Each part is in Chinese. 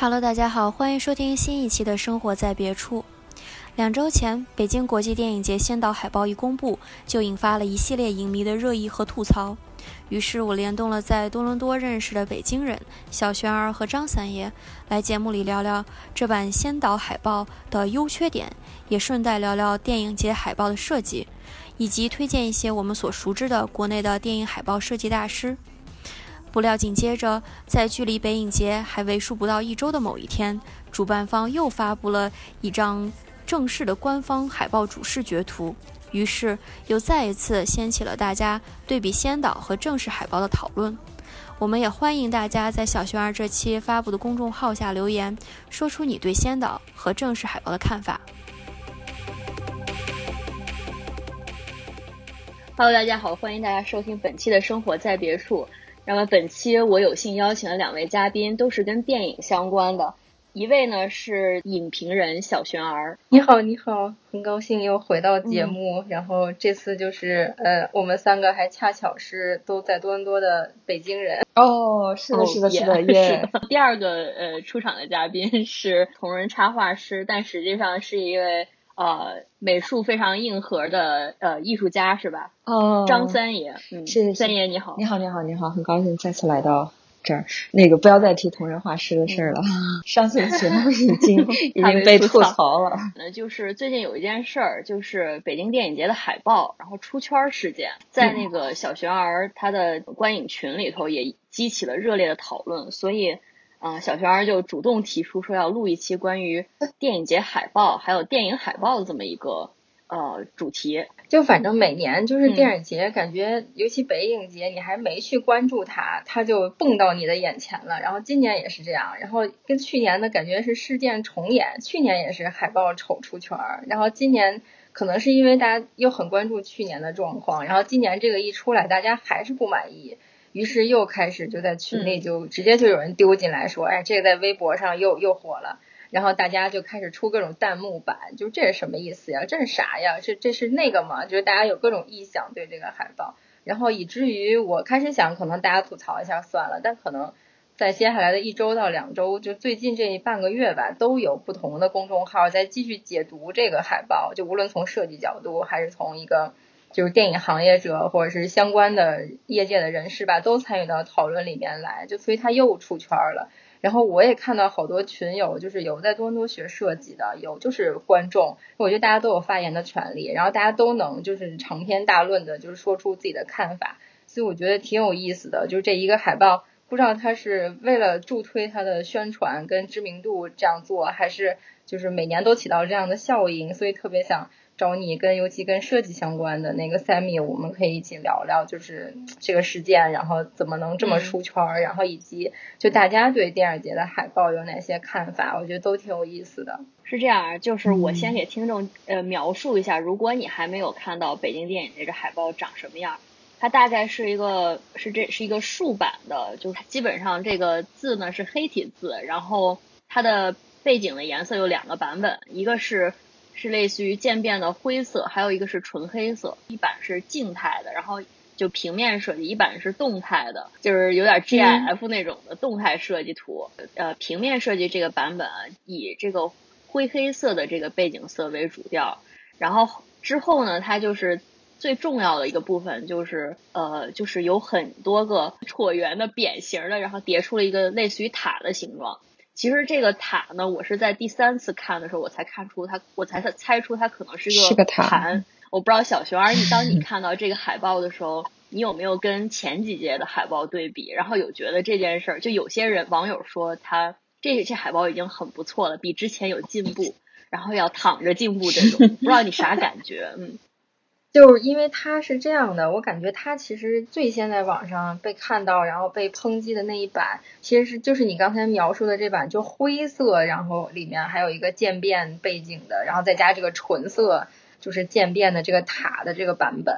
Hello，大家好，欢迎收听新一期的《生活在别处》。两周前，北京国际电影节先导海报一公布，就引发了一系列影迷的热议和吐槽。于是我联动了在多伦多认识的北京人小璇儿和张三爷，来节目里聊聊这版先导海报的优缺点，也顺带聊聊电影节海报的设计，以及推荐一些我们所熟知的国内的电影海报设计大师。不料紧接着，在距离北影节还为数不到一周的某一天，主办方又发布了一张正式的官方海报主视觉图，于是又再一次掀起了大家对比先导和正式海报的讨论。我们也欢迎大家在小熊儿这期发布的公众号下留言，说出你对先导和正式海报的看法。Hello，大家好，欢迎大家收听本期的《生活在别处》。那么本期我有幸邀请了两位嘉宾，都是跟电影相关的。一位呢是影评人小璇儿，你好，你好，很高兴又回到节目。然后这次就是呃，我们三个还恰巧是都在多伦多的北京人。哦，是的，是的，是的，耶。第二个呃出场的嘉宾是同人插画师，但实际上是一位。呃，美术非常硬核的呃艺术家是吧？哦，张三爷，嗯，是三爷你好，你好，你好，你好，很高兴再次来到这儿。那个不要再提同人画师的事儿了，上次的节目已经 已经被吐槽了。那就是最近有一件事儿，就是北京电影节的海报然后出圈事件，在那个小璇儿他的观影群里头也激起了热烈的讨论，所以。啊，小璇儿就主动提出说要录一期关于电影节海报还有电影海报的这么一个呃主题。就反正每年就是电影节，感觉尤其北影节，你还没去关注它，它就蹦到你的眼前了。然后今年也是这样，然后跟去年的感觉是事件重演。去年也是海报丑出圈儿，然后今年可能是因为大家又很关注去年的状况，然后今年这个一出来，大家还是不满意。于是又开始就在群里就直接就有人丢进来说，哎，这个在微博上又又火了，然后大家就开始出各种弹幕版，就这是什么意思呀？这是啥呀？这这是那个吗？就是大家有各种臆想对这个海报，然后以至于我开始想，可能大家吐槽一下算了，但可能在接下来的一周到两周，就最近这半个月吧，都有不同的公众号在继续解读这个海报，就无论从设计角度还是从一个。就是电影行业者或者是相关的业界的人士吧，都参与到讨论里面来，就所以他又出圈了。然后我也看到好多群友，就是有在多伦多学设计的，有就是观众，我觉得大家都有发言的权利，然后大家都能就是长篇大论的，就是说出自己的看法，所以我觉得挺有意思的。就是这一个海报，不知道他是为了助推他的宣传跟知名度这样做，还是就是每年都起到这样的效应，所以特别想。找你跟尤其跟设计相关的那个 Sammy，我们可以一起聊聊，就是这个事件，然后怎么能这么出圈儿，然后以及就大家对电影节的海报有哪些看法，我觉得都挺有意思的。是这样，就是我先给听众呃描述一下，如果你还没有看到北京电影节这海报长什么样，它大概是一个是这是一个竖版的，就是基本上这个字呢是黑体字，然后它的背景的颜色有两个版本，一个是。是类似于渐变的灰色，还有一个是纯黑色。一版是静态的，然后就平面设计；一版是动态的，就是有点 GIF 那种的动态设计图。呃，平面设计这个版本以这个灰黑色的这个背景色为主调。然后之后呢，它就是最重要的一个部分，就是呃，就是有很多个椭圆的扁形的，然后叠出了一个类似于塔的形状。其实这个塔呢，我是在第三次看的时候，我才看出它，我才猜出它可能是个塔。我不知道小熊儿，你当你看到这个海报的时候，你有没有跟前几届的海报对比？然后有觉得这件事儿，就有些人网友说他这这海报已经很不错了，比之前有进步，然后要躺着进步这种，不知道你啥感觉？嗯。就是因为它是这样的，我感觉它其实最先在网上被看到，然后被抨击的那一版，其实是就是你刚才描述的这版，就灰色，然后里面还有一个渐变背景的，然后再加这个纯色，就是渐变的这个塔的这个版本。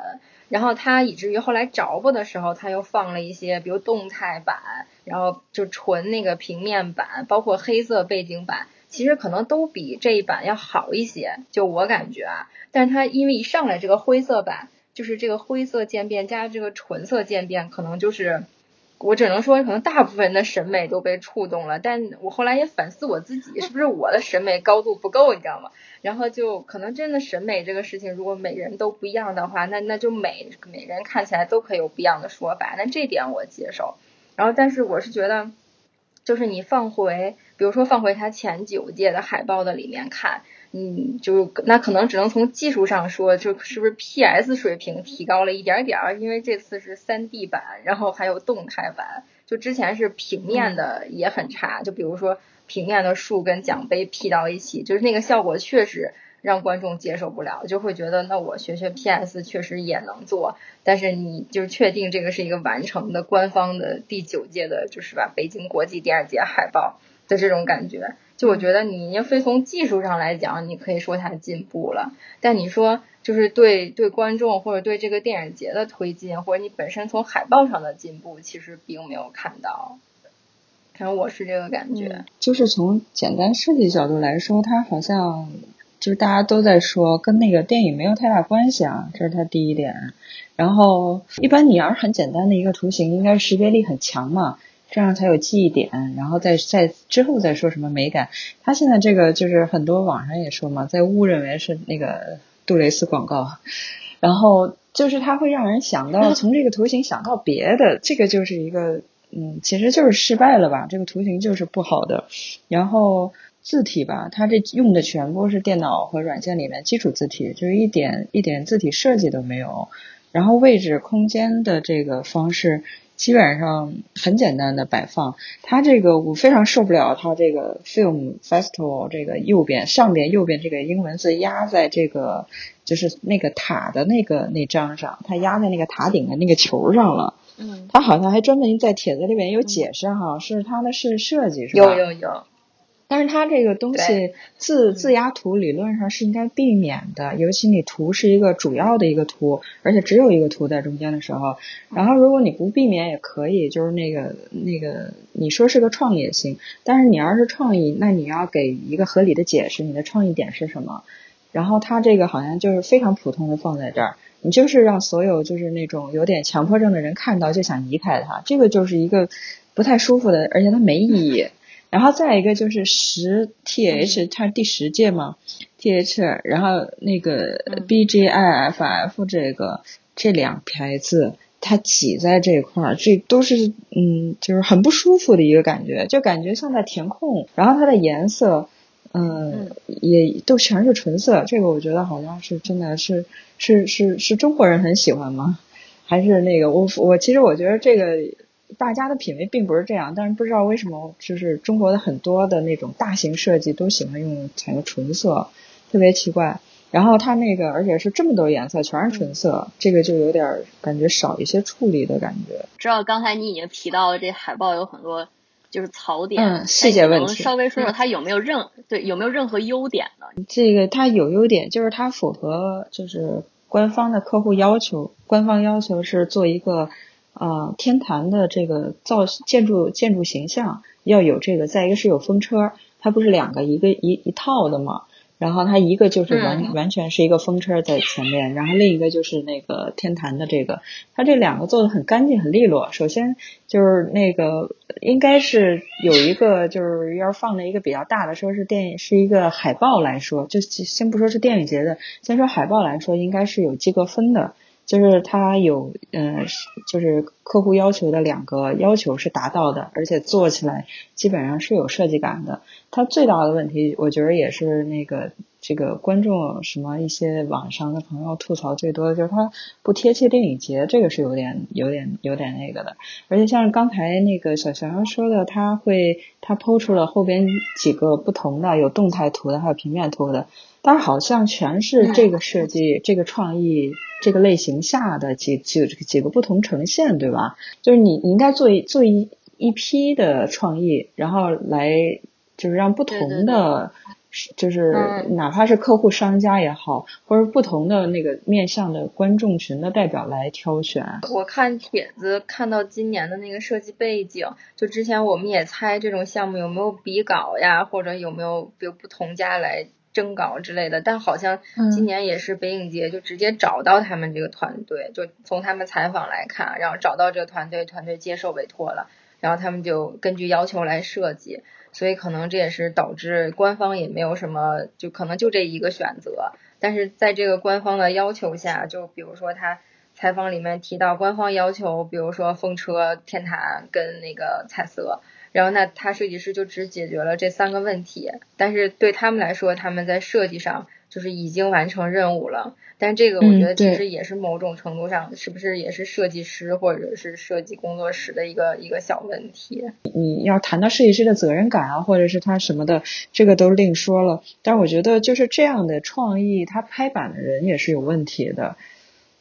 然后它以至于后来着不的时候，它又放了一些，比如动态版，然后就纯那个平面版，包括黑色背景版。其实可能都比这一版要好一些，就我感觉啊。但是它因为一上来这个灰色版，就是这个灰色渐变加这个纯色渐变，可能就是我只能说，可能大部分人的审美都被触动了。但我后来也反思我自己，是不是我的审美高度不够，你知道吗？然后就可能真的审美这个事情，如果每人都不一样的话，那那就美，每人看起来都可以有不一样的说法。那这点我接受。然后，但是我是觉得，就是你放回，比如说放回他前九届的海报的里面看。嗯，就那可能只能从技术上说，就是不是 PS 水平提高了一点点儿，因为这次是三 D 版，然后还有动态版，就之前是平面的也很差，就比如说平面的树跟奖杯 P 到一起，就是那个效果确实让观众接受不了，就会觉得那我学学 PS 确实也能做，但是你就确定这个是一个完成的官方的第九届的，就是吧北京国际电影节海报的这种感觉。就我觉得，你要非从技术上来讲，你可以说它进步了。但你说，就是对对观众或者对这个电影节的推进，或者你本身从海报上的进步，其实并没有看到。反正我是这个感觉。就是从简单设计角度来说，它好像就是大家都在说，跟那个电影没有太大关系啊，这是它第一点。然后，一般你要是很简单的一个图形，应该识别力很强嘛。这样才有记忆点，然后再再之后再说什么美感。他现在这个就是很多网上也说嘛，在误认为是那个杜蕾斯广告，然后就是它会让人想到 从这个图形想到别的，这个就是一个嗯，其实就是失败了吧？这个图形就是不好的。然后字体吧，它这用的全部是电脑和软件里面基础字体，就是一点一点字体设计都没有。然后位置空间的这个方式。基本上很简单的摆放，它这个我非常受不了，它这个 film festival 这个右边上边右边这个英文字压在这个就是那个塔的那个那张上，它压在那个塔顶的那个球上了。嗯，它好像还专门在帖子里面有解释哈，是它的是设计是吧？有有有。但是它这个东西自自压图理论上是应该避免的，尤其你图是一个主要的一个图，而且只有一个图在中间的时候，然后如果你不避免也可以，就是那个那个你说是个创意也行，但是你要是创意，那你要给一个合理的解释，你的创意点是什么？然后它这个好像就是非常普通的放在这儿，你就是让所有就是那种有点强迫症的人看到就想移开它，这个就是一个不太舒服的，而且它没意义。然后再一个就是十 th，它是第十届嘛，th，然后那个 bgiff 这个这两排字，它挤在这块儿，这都是嗯，就是很不舒服的一个感觉，就感觉像在填空。然后它的颜色，嗯，也都全是纯色，这个我觉得好像是真的是是是是中国人很喜欢吗？还是那个我我其实我觉得这个。大家的品味并不是这样，但是不知道为什么，就是中国的很多的那种大型设计都喜欢用采用纯色，特别奇怪。然后它那个，而且是这么多颜色，全是纯色，这个就有点感觉少一些处理的感觉。知道刚才你已经提到了这海报有很多就是槽点，嗯，细节问题，稍微说说它有没有任对有没有任何优点呢？这个它有优点，就是它符合就是官方的客户要求，官方要求是做一个。啊，天坛的这个造建筑建筑形象要有这个，再一个是有风车，它不是两个一个一一套的嘛？然后它一个就是完完全是一个风车在前面，然后另一个就是那个天坛的这个，它这两个做的很干净很利落。首先就是那个应该是有一个就是要放了一个比较大的，说是电影是一个海报来说，就先不说是电影节的，先说海报来说，应该是有及格分的。就是它有，嗯，就是客户要求的两个要求是达到的，而且做起来基本上是有设计感的。它最大的问题，我觉得也是那个这个观众什么一些网上的朋友吐槽最多的就是它不贴切电影节，这个是有点有点有点那个的。而且像刚才那个小小杨说的，他会他抛出了后边几个不同的有动态图的，还有平面图的，但是好像全是这个设计这个创意。这个类型下的几几几个不同呈现，对吧？就是你你应该做一做一一批的创意，然后来就是让不同的，就是哪怕是客户商家也好，或者不同的那个面向的观众群的代表来挑选。我看帖子看到今年的那个设计背景，就之前我们也猜这种项目有没有比稿呀，或者有没有比如不同家来。征稿之类的，但好像今年也是北影节就直接找到他们这个团队，就从他们采访来看，然后找到这个团队，团队接受委托了，然后他们就根据要求来设计，所以可能这也是导致官方也没有什么，就可能就这一个选择，但是在这个官方的要求下，就比如说他采访里面提到官方要求，比如说风车、天坛跟那个彩色。然后那他设计师就只解决了这三个问题，但是对他们来说，他们在设计上就是已经完成任务了。但这个我觉得其实也是某种程度上，是不是也是设计师或者是设计工作室的一个一个小问题？你要谈到设计师的责任感啊，或者是他什么的，这个都另说了。但我觉得就是这样的创意，他拍板的人也是有问题的。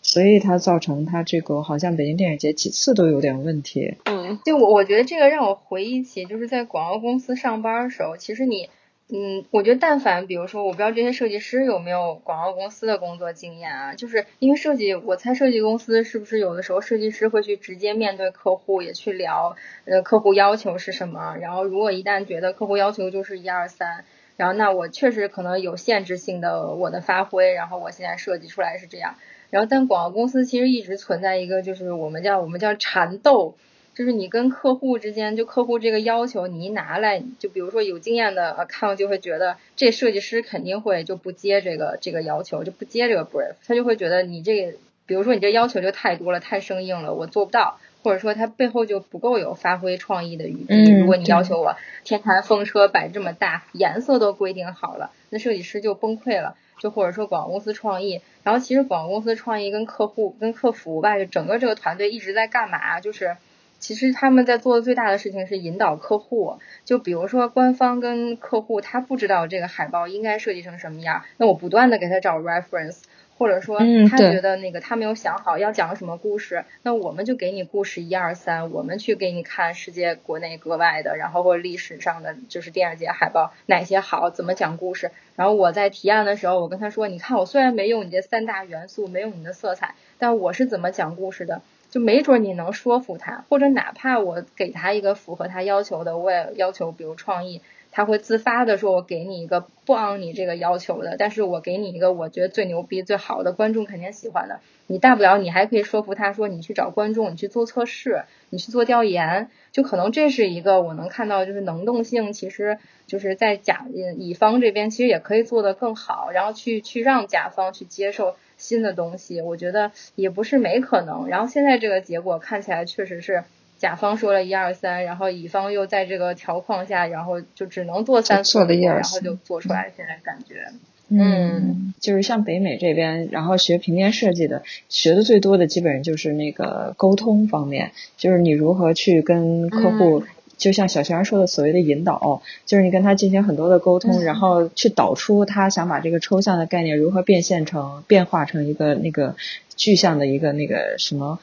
所以它造成它这个好像北京电影节几次都有点问题。嗯，就我我觉得这个让我回忆起就是在广告公司上班的时候，其实你，嗯，我觉得但凡比如说我不知道这些设计师有没有广告公司的工作经验啊，就是因为设计，我猜设计公司是不是有的时候设计师会去直接面对客户，也去聊呃客户要求是什么，然后如果一旦觉得客户要求就是一二三，然后那我确实可能有限制性的我的发挥，然后我现在设计出来是这样。然后，但广告公司其实一直存在一个，就是我们叫我们叫缠斗，就是你跟客户之间，就客户这个要求你一拿来，就比如说有经验的 account 就会觉得这设计师肯定会就不接这个这个要求，就不接这个 brief，他就会觉得你这个，比如说你这要求就太多了，太生硬了，我做不到，或者说他背后就不够有发挥创意的余地。如果你要求我天坛风车摆这么大，颜色都规定好了，那设计师就崩溃了。就或者说广告公司创意，然后其实广告公司创意跟客户跟客服吧，就整个这个团队一直在干嘛？就是其实他们在做的最大的事情是引导客户。就比如说官方跟客户，他不知道这个海报应该设计成什么样，那我不断的给他找 reference。或者说他觉得那个他没有想好要讲什么故事，那我们就给你故事一二三，我们去给你看世界国内国外的，然后或历史上的就是电影节海报哪些好，怎么讲故事。然后我在提案的时候，我跟他说，你看我虽然没用你这三大元素，没用你的色彩，但我是怎么讲故事的，就没准你能说服他，或者哪怕我给他一个符合他要求的，我也要求比如创意。他会自发的说：“我给你一个不按你这个要求的，但是我给你一个我觉得最牛逼、最好的，观众肯定喜欢的。你大不了你还可以说服他说，你去找观众，你去做测试，你去做调研，就可能这是一个我能看到，就是能动性，其实就是在甲乙方这边其实也可以做得更好，然后去去让甲方去接受新的东西，我觉得也不是没可能。然后现在这个结果看起来确实是。”甲方说了一二三，然后乙方又在这个条框下，然后就只能做三四五，然后就做出来。现在感觉，嗯，就是像北美这边，然后学平面设计的，学的最多的基本上就是那个沟通方面，就是你如何去跟客户。就像小泉说的，所谓的引导，就是你跟他进行很多的沟通，然后去导出他想把这个抽象的概念如何变现成、变化成一个那个具象的一个那个什么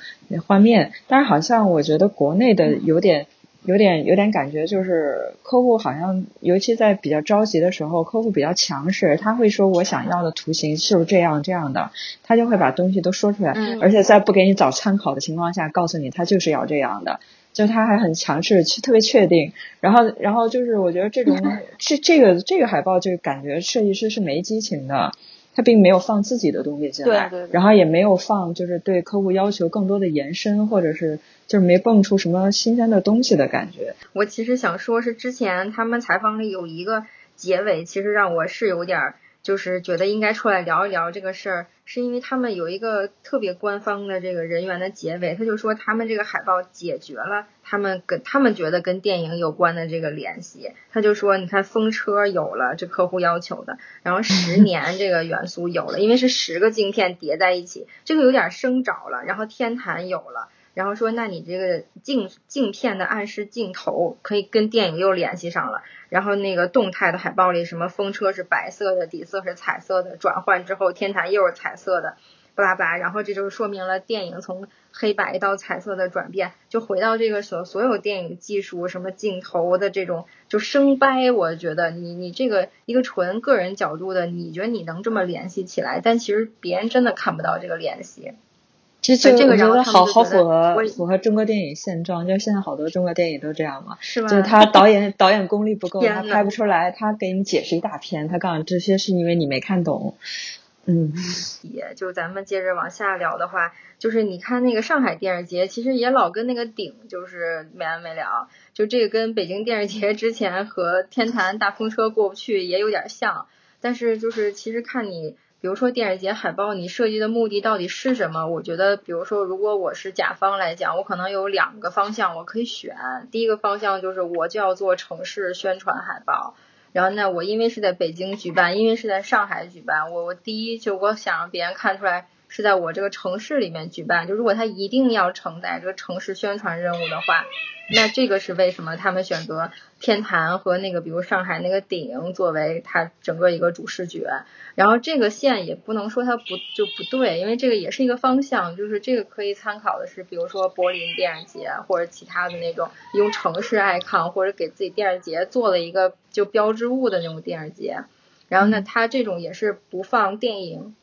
画面。但是好像我觉得国内的有点、有点、有点感觉，就是客户好像，尤其在比较着急的时候，客户比较强势，他会说我想要的图形是不是这样这样的，他就会把东西都说出来，而且在不给你找参考的情况下，告诉你他就是要这样的。就他还很强势，特别确定。然后，然后就是我觉得这种 这这个这个海报就感觉设计师是没激情的，他并没有放自己的东西进来，然后也没有放就是对客户要求更多的延伸，或者是就是没蹦出什么新鲜的东西的感觉。我其实想说，是之前他们采访里有一个结尾，其实让我是有点就是觉得应该出来聊一聊这个事儿。是因为他们有一个特别官方的这个人员的结尾，他就说他们这个海报解决了他们跟他们觉得跟电影有关的这个联系。他就说，你看风车有了，这客户要求的，然后十年 这个元素有了，因为是十个镜片叠在一起，这个有点生找了。然后天坛有了。然后说，那你这个镜镜片的暗示镜头可以跟电影又联系上了。然后那个动态的海报里，什么风车是白色的，底色是彩色的，转换之后天坛又是彩色的，巴拉巴拉。然后这就是说明了电影从黑白到彩色的转变，就回到这个所所有电影技术，什么镜头的这种就生掰。我觉得你你这个一个纯个人角度的，你觉得你能这么联系起来，但其实别人真的看不到这个联系。其实我觉得好好符合符合中国电影现状，就是现在好多中国电影都这样嘛，是吧？就是他导演导演功力不够，他拍不出来，他给你解释一大篇，他告诉你这些是因为你没看懂，嗯，也就咱们接着往下聊的话，就是你看那个上海电视节，其实也老跟那个顶就是没完没了，就这个跟北京电视节之前和天坛大风车过不去也有点像，但是就是其实看你。比如说电影节海报，你设计的目的到底是什么？我觉得，比如说，如果我是甲方来讲，我可能有两个方向我可以选。第一个方向就是我就要做城市宣传海报，然后呢，我因为是在北京举办，因为是在上海举办，我我第一就我想让别人看出来是在我这个城市里面举办。就如果他一定要承载这个城市宣传任务的话，那这个是为什么他们选择天坛和那个比如上海那个顶作为它整个一个主视觉。然后这个线也不能说它不就不对，因为这个也是一个方向，就是这个可以参考的是，比如说柏林电影节或者其他的那种用城市 icon 或者给自己电影节做了一个就标志物的那种电影节。然后呢，它这种也是不放电影，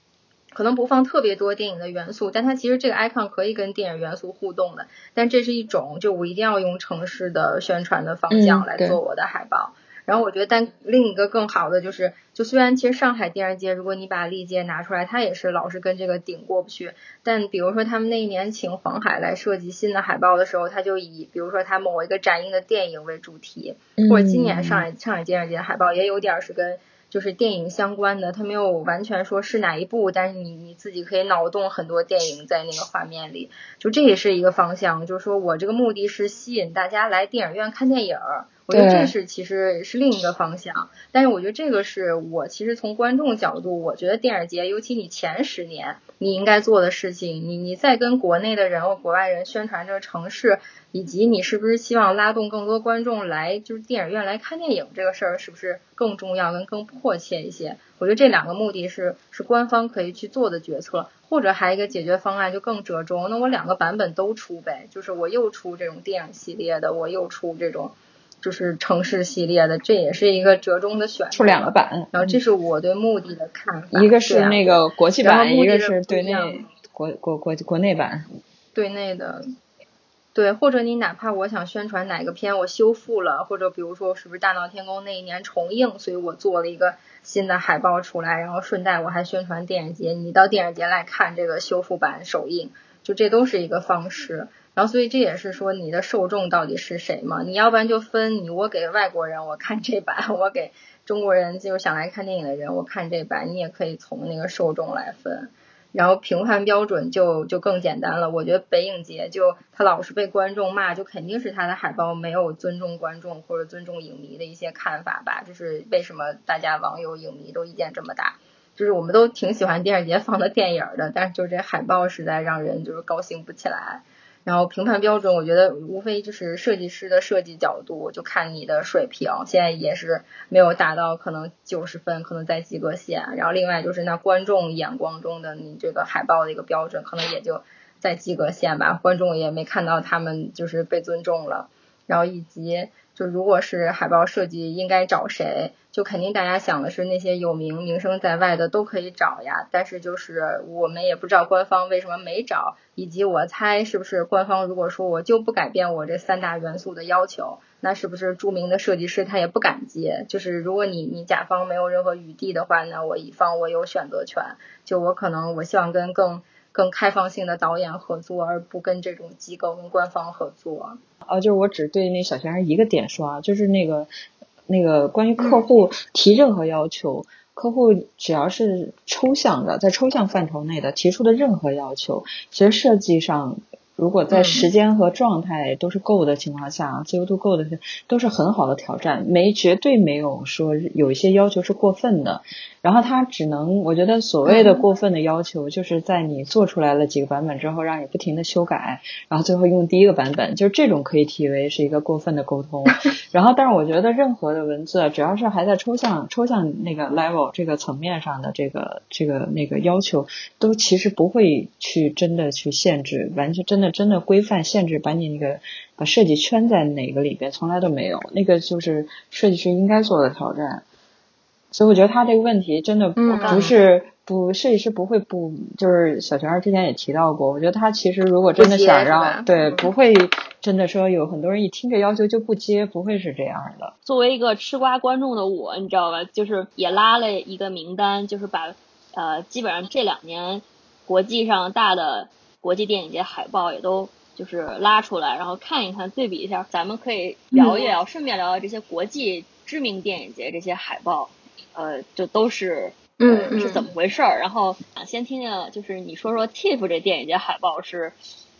可能不放特别多电影的元素，但它其实这个 icon 可以跟电影元素互动的。但这是一种，就我一定要用城市的宣传的方向来做我的海报。然后我觉得，但另一个更好的就是，就虽然其实上海电影节，如果你把历届拿出来，它也是老是跟这个顶过不去。但比如说他们那一年请黄海来设计新的海报的时候，他就以比如说他某一个展映的电影为主题，或者今年上海上海电影节海报也有点是跟就是电影相关的，他没有完全说是哪一部，但是你你自己可以脑洞很多电影在那个画面里，就这也是一个方向，就是说我这个目的是吸引大家来电影院看电影。我觉得这是其实是另一个方向，但是我觉得这个是我其实从观众角度，我觉得电影节，尤其你前十年你应该做的事情，你你在跟国内的人或国外人宣传这个城市，以及你是不是希望拉动更多观众来就是电影院来看电影这个事儿，是不是更重要跟更迫切一些？我觉得这两个目的是是官方可以去做的决策，或者还有一个解决方案就更折中，那我两个版本都出呗，就是我又出这种电影系列的，我又出这种。就是城市系列的，这也是一个折中的选择。出两个版，然后这是我对目的的看法。一个是那个国际版，一个是对内国国国国内版。对内的，对，或者你哪怕我想宣传哪个片，我修复了，或者比如说是不是《大闹天宫》那一年重映，所以我做了一个新的海报出来，然后顺带我还宣传电影节，你到电影节来看这个修复版首映，就这都是一个方式。然后，所以这也是说你的受众到底是谁嘛？你要不然就分你，我给外国人我看这版，我给中国人就是想来看电影的人我看这版，你也可以从那个受众来分。然后评判标准就就更简单了。我觉得北影节就他老是被观众骂，就肯定是他的海报没有尊重观众或者尊重影迷的一些看法吧。就是为什么大家网友影迷都意见这么大？就是我们都挺喜欢电影节放的电影的，但是就这海报实在让人就是高兴不起来。然后评判标准，我觉得无非就是设计师的设计角度，就看你的水平，现在也是没有达到可能九十分，可能在及格线。然后另外就是那观众眼光中的你这个海报的一个标准，可能也就在及格线吧，观众也没看到他们就是被尊重了。然后以及就如果是海报设计应该找谁？就肯定大家想的是那些有名名声在外的都可以找呀，但是就是我们也不知道官方为什么没找，以及我猜是不是官方如果说我就不改变我这三大元素的要求，那是不是著名的设计师他也不敢接？就是如果你你甲方没有任何余地的话，那我乙方我有选择权，就我可能我希望跟更更开放性的导演合作，而不跟这种机构跟官方合作。啊，就是我只对那小学生一个点说啊，就是那个。那个关于客户提任何要求，客户只要是抽象的，在抽象范畴内的提出的任何要求，其实设计上。如果在时间和状态都是够的情况下，自由度够的，都是很好的挑战。没绝对没有说有一些要求是过分的，然后他只能，我觉得所谓的过分的要求，就是在你做出来了几个版本之后，让你不停的修改，然后最后用第一个版本，就是这种可以提为是一个过分的沟通。然后，但是我觉得任何的文字，只要是还在抽象抽象那个 level 这个层面上的这个这个那个要求，都其实不会去真的去限制，完全真的。真的规范限制，把你那个把设计圈在哪个里边，从来都没有。那个就是设计师应该做的挑战。所以我觉得他这个问题真的不是不，设计师不会不，就是小泉儿之前也提到过，我觉得他其实如果真的想让，对，不会真的说有很多人一听这要求就不接，不会是这样的。作为一个吃瓜观众的我，你知道吧，就是也拉了一个名单，就是把呃基本上这两年国际上大的国际电影节海报也都就是拉出来，然后看一看，对比一下，咱们可以聊一聊，顺便聊聊这些国际知名电影节这些海报，呃，就都是。嗯，是怎么回事儿？然后想先听听，就是你说说 TIFF 这电影节海报是，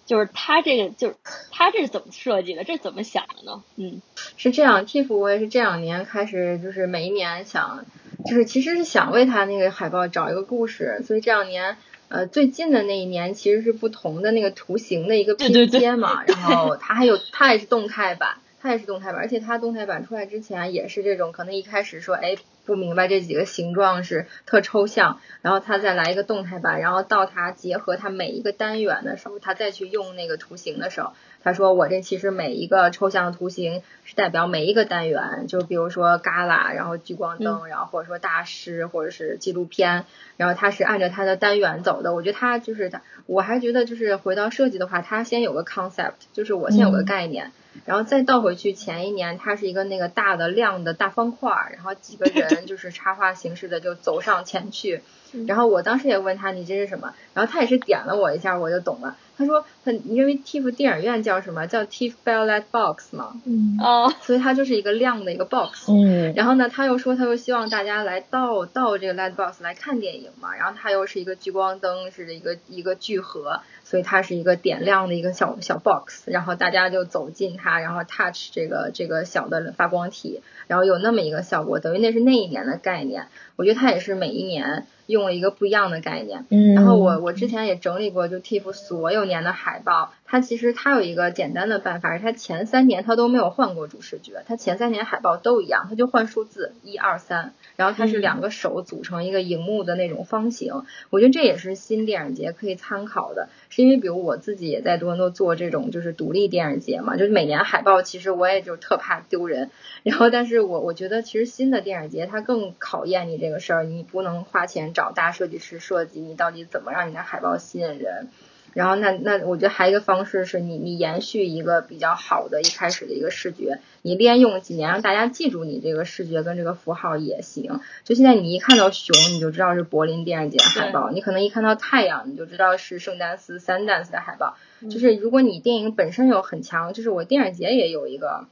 就是他这个就是他这是怎么设计的？这怎么想的呢？嗯，是这样，TIFF 我也是这两年开始，就是每一年想，就是其实是想为他那个海报找一个故事，所以这两年呃最近的那一年其实是不同的那个图形的一个拼接嘛，然后它还有它也是动态版，它也是动态版，而且它动态版出来之前也是这种，可能一开始说哎。不明白这几个形状是特抽象，然后它再来一个动态版，然后到它结合它每一个单元的时候，它再去用那个图形的时候，他说我这其实每一个抽象的图形是代表每一个单元，就比如说旮旯，然后聚光灯，然后或者说大师或者是纪录片，然后他是按照他的单元走的。我觉得他就是他，我还觉得就是回到设计的话，他先有个 concept，就是我先有个概念。然后再倒回去前一年，它是一个那个大的亮的大方块儿，然后几个 人就是插画形式的就走上前去。然后我当时也问他你这是什么，然后他也是点了我一下，我就懂了。他说他因为 TIFF 电影院叫什么叫 TIFF Belllight Box 嘛，嗯哦，所以它就是一个亮的一个 box。嗯，然后呢，他又说他又希望大家来到到这个 light box 来看电影嘛，然后它又是一个聚光灯似的一个一个聚合。所以它是一个点亮的一个小小 box，然后大家就走进它，然后 touch 这个这个小的发光体，然后有那么一个效果，等于那是那一年的概念。我觉得它也是每一年用了一个不一样的概念。嗯。然后我我之前也整理过，就 TIFF 所有年的海报，它其实它有一个简单的办法，是它前三年它都没有换过主视觉，它前三年海报都一样，它就换数字一二三。然后它是两个手组成一个荧幕的那种方形，我觉得这也是新电影节可以参考的，是因为比如我自己也在多伦多做这种就是独立电影节嘛，就是每年海报其实我也就特怕丢人，然后但是我我觉得其实新的电影节它更考验你这个事儿，你不能花钱找大设计师设计，你到底怎么让你的海报吸引人？然后那那我觉得还有一个方式是你你延续一个比较好的一开始的一个视觉，你连用几年让大家记住你这个视觉跟这个符号也行。就现在你一看到熊你就知道是柏林电影节海报，你可能一看到太阳你就知道是圣丹斯三丹斯的海报。就是如果你电影本身有很强，就是我电影节也有一个。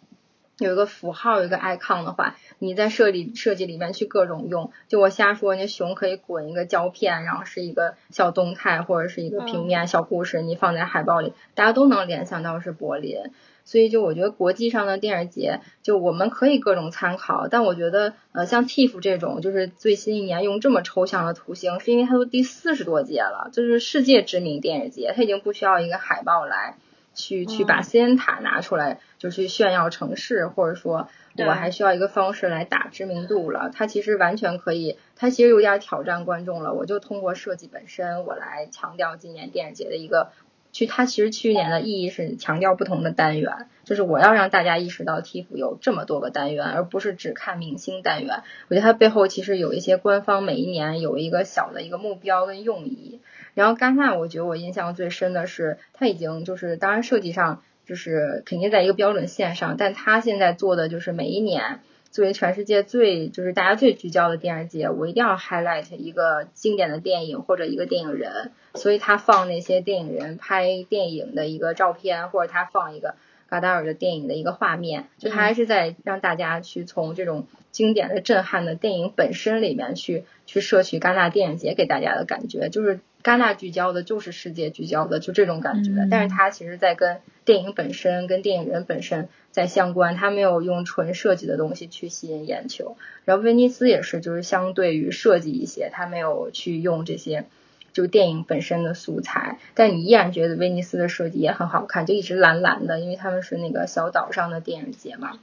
有一个符号，有一个 icon 的话，你在设计设计里面去各种用。就我瞎说，那熊可以滚一个胶片，然后是一个小动态或者是一个平面小故事，你放在海报里，大家都能联想到是柏林。所以就我觉得国际上的电影节，就我们可以各种参考。但我觉得，呃，像 TIFF 这种，就是最新一年用这么抽象的图形，是因为它都第四十多届了，就是世界知名电影节，它已经不需要一个海报来。去去把斯恩塔拿出来，就去炫耀城市，或者说我还需要一个方式来打知名度了。它其实完全可以，它其实有点挑战观众了。我就通过设计本身，我来强调今年电影节的一个，去它其实去年的意义是强调不同的单元，就是我要让大家意识到 TIFF 有这么多个单元，而不是只看明星单元。我觉得它背后其实有一些官方每一年有一个小的一个目标跟用意。然后戛纳，我觉得我印象最深的是，它已经就是当然设计上就是肯定在一个标准线上，但他现在做的就是每一年作为全世界最就是大家最聚焦的电影节，我一定要 highlight 一个经典的电影或者一个电影人，所以他放那些电影人拍电影的一个照片，或者他放一个嘎达尔的电影的一个画面，就他还是在让大家去从这种经典的震撼的电影本身里面去去摄取戛纳电影节给大家的感觉，就是。戛纳聚焦的就是世界聚焦的，就这种感觉。但是它其实在跟电影本身、跟电影人本身在相关，它没有用纯设计的东西去吸引眼球。然后威尼斯也是，就是相对于设计一些，它没有去用这些就电影本身的素材，但你依然觉得威尼斯的设计也很好看，就一直蓝蓝的，因为他们是那个小岛上的电影节嘛。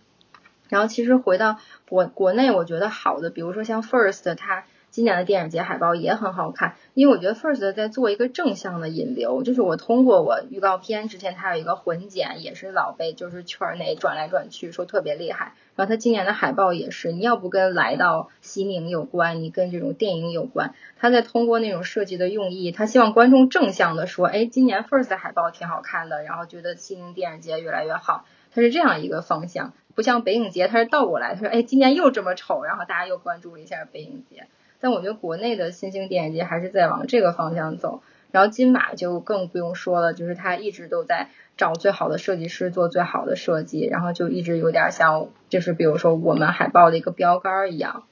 然后其实回到国国内，我觉得好的，比如说像 First，它。今年的电影节海报也很好看，因为我觉得 First 在做一个正向的引流，就是我通过我预告片之前它有一个混剪，也是老被就是圈内转来转去说特别厉害，然后它今年的海报也是，你要不跟来到西宁有关，你跟这种电影有关，他在通过那种设计的用意，他希望观众正向的说，哎，今年 First 海报挺好看的，然后觉得西宁电影节越来越好，它是这样一个方向，不像北影节它是倒过来，他说，哎，今年又这么丑，然后大家又关注了一下北影节。但我觉得国内的新兴电影节还是在往这个方向走，然后金马就更不用说了，就是他一直都在找最好的设计师做最好的设计，然后就一直有点像，就是比如说我们海报的一个标杆一样。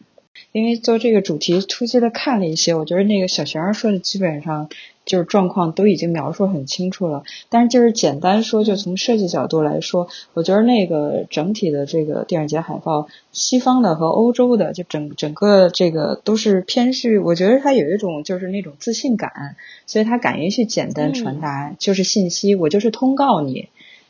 因为做这个主题突击的看了一些，我觉得那个小学生说的基本上。就是状况都已经描述很清楚了，但是就是简单说，就从设计角度来说，我觉得那个整体的这个电影节海报，西方的和欧洲的，就整整个这个都是偏是，我觉得它有一种就是那种自信感，所以它敢于去简单传达，就是信息，我就是通告你，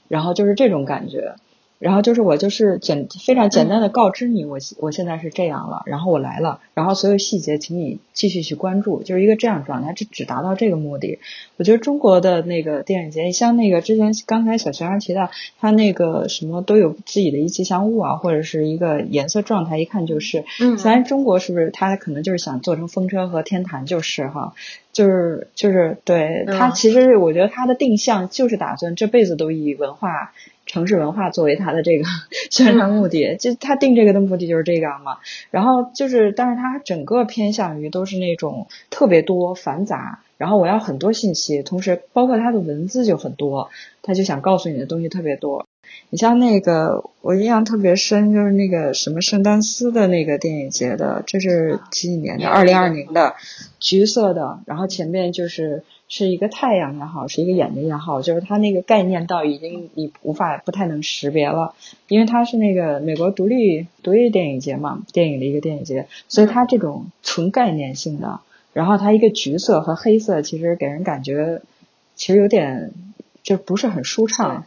然后就是这种感觉。然后就是我就是简非常简单的告知你我我现在是这样了，然后我来了，然后所有细节请你继续去关注，就是一个这样状态，只只达到这个目的。我觉得中国的那个电影节，像那个之前刚才小学生提到，他那个什么都有自己的一吉祥物啊，或者是一个颜色状态，一看就是。嗯。咱中国是不是他可能就是想做成风车和天坛，就是哈，就是就是对他其实我觉得他的定向就是打算这辈子都以文化。城市文化作为他的这个 宣传目的，就他定这个的目的就是这个嘛。然后就是，但是他整个偏向于都是那种特别多繁杂，然后我要很多信息，同时包括他的文字就很多，他就想告诉你的东西特别多。你像那个我印象特别深，就是那个什么圣丹斯的那个电影节的，这是几几年的？二零二零的，橘色的，然后前面就是。是一个太阳也好，是一个眼睛也好，就是它那个概念到已经你无法不太能识别了，因为它是那个美国独立独立电影节嘛，电影的一个电影节，所以它这种纯概念性的，然后它一个橘色和黑色，其实给人感觉其实有点就不是很舒畅。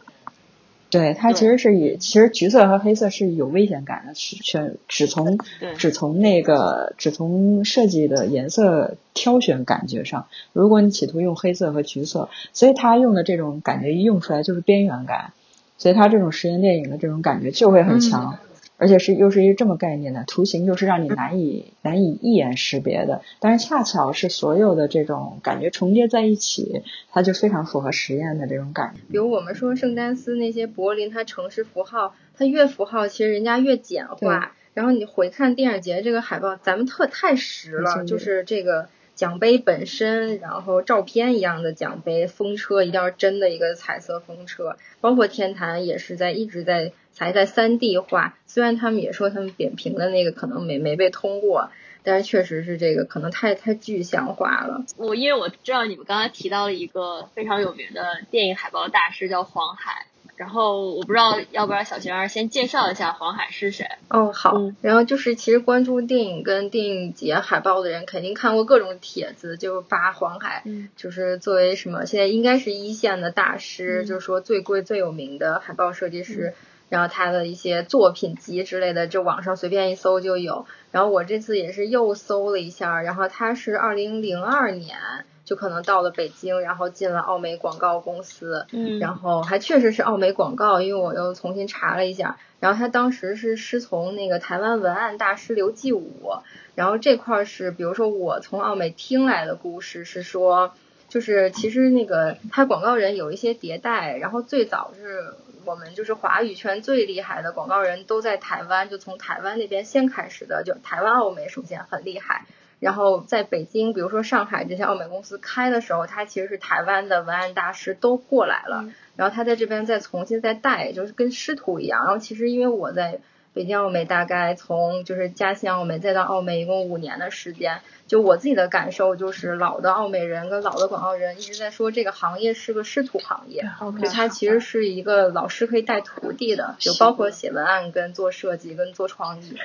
对它其实是以，其实橘色和黑色是有危险感的，是选只从只从那个只从设计的颜色挑选感觉上，如果你企图用黑色和橘色，所以它用的这种感觉一用出来就是边缘感，所以它这种实验电影的这种感觉就会很强。而且是又是一个这么概念的图形，就是让你难以难以一眼识别的。但是恰巧是所有的这种感觉重叠在一起，它就非常符合实验的这种感觉。比如我们说圣丹斯那些柏林，它城市符号，它越符号其实人家越简化。然后你回看电影节这个海报，咱们特太实了，就是这个奖杯本身，然后照片一样的奖杯，风车一定要真的一个彩色风车，包括天坛也是在一直在。还在三 D 化，虽然他们也说他们扁平的那个可能没没被通过，但是确实是这个可能太太具象化了。我因为我知道你们刚才提到了一个非常有名的电影海报大师叫黄海，然后我不知道要不要小晴儿先介绍一下黄海是谁。哦，好。然后就是其实关注电影跟电影节海报的人肯定看过各种帖子，就发黄海，就是作为什么现在应该是一线的大师，就是说最贵最有名的海报设计师。然后他的一些作品集之类的，就网上随便一搜就有。然后我这次也是又搜了一下，然后他是二零零二年就可能到了北京，然后进了奥美广告公司。嗯。然后还确实是奥美广告，因为我又重新查了一下。然后他当时是师从那个台湾文案大师刘继武。然后这块是，比如说我从奥美听来的故事是说，就是其实那个他广告人有一些迭代，然后最早是。我们就是华语圈最厉害的广告人都在台湾，就从台湾那边先开始的，就台湾奥美首先很厉害，然后在北京，比如说上海这些奥美公司开的时候，他其实是台湾的文案大师都过来了，然后他在这边再重新再带，就是跟师徒一样。然后其实因为我在。北京奥美大概从就是家乡奥美再到奥美一共五年的时间，就我自己的感受就是老的奥美人跟老的广告人一直在说这个行业是个师徒行业，就它其实是一个老师可以带徒弟的，就包括写文案跟做设计跟做创意，